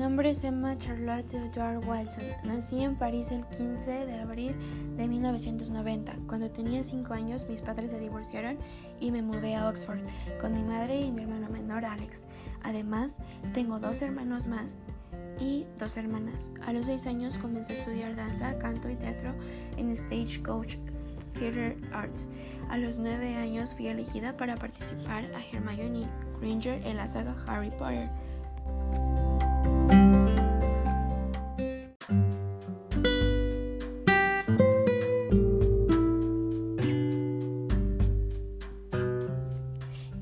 nombre es Emma Charlotte Edward Watson. Nací en París el 15 de abril de 1990. Cuando tenía 5 años mis padres se divorciaron y me mudé a Oxford con mi madre y mi hermano menor Alex. Además, tengo dos hermanos más y dos hermanas. A los 6 años comencé a estudiar danza, canto y teatro en Stagecoach Theatre Arts. A los 9 años fui elegida para participar a Hermione Granger en la saga Harry Potter.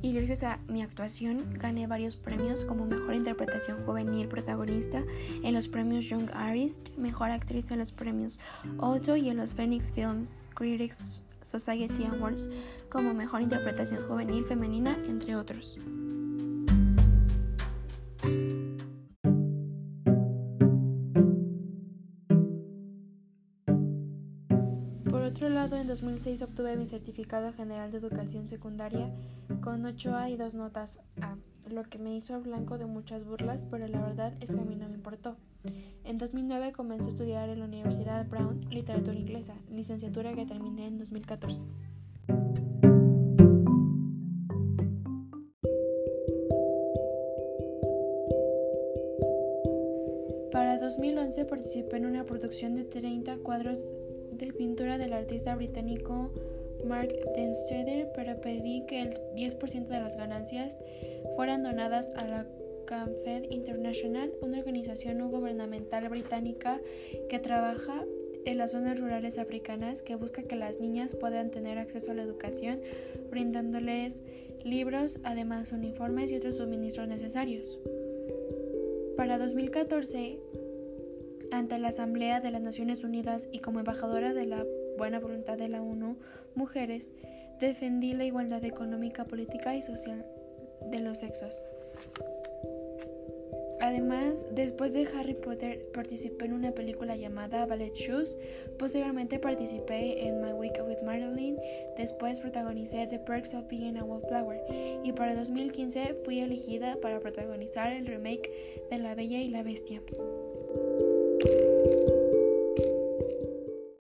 Y gracias a mi actuación gané varios premios como Mejor Interpretación Juvenil Protagonista en los premios Young Artist, Mejor Actriz en los premios Otto y en los Phoenix Films Critics Society Awards como Mejor Interpretación Juvenil Femenina, entre otros. Otro lado, en 2006 obtuve mi certificado general de educación secundaria con 8A y dos notas A, lo que me hizo blanco de muchas burlas, pero la verdad es que a mí no me importó. En 2009 comencé a estudiar en la Universidad Brown literatura inglesa, licenciatura que terminé en 2014. Para 2011 participé en una producción de 30 cuadros de pintura del artista británico Mark Dempster, pero pedí que el 10% de las ganancias fueran donadas a la CanFed International, una organización no gubernamental británica que trabaja en las zonas rurales africanas que busca que las niñas puedan tener acceso a la educación, brindándoles libros, además uniformes y otros suministros necesarios. Para 2014, ante la Asamblea de las Naciones Unidas y como embajadora de la buena voluntad de la ONU Mujeres, defendí la igualdad económica, política y social de los sexos. Además, después de Harry Potter, participé en una película llamada Ballet Shoes. Posteriormente participé en My Week with Marilyn. Después protagonicé The Perks of Being a Wallflower. Y para 2015 fui elegida para protagonizar el remake de La Bella y la Bestia. Thank you.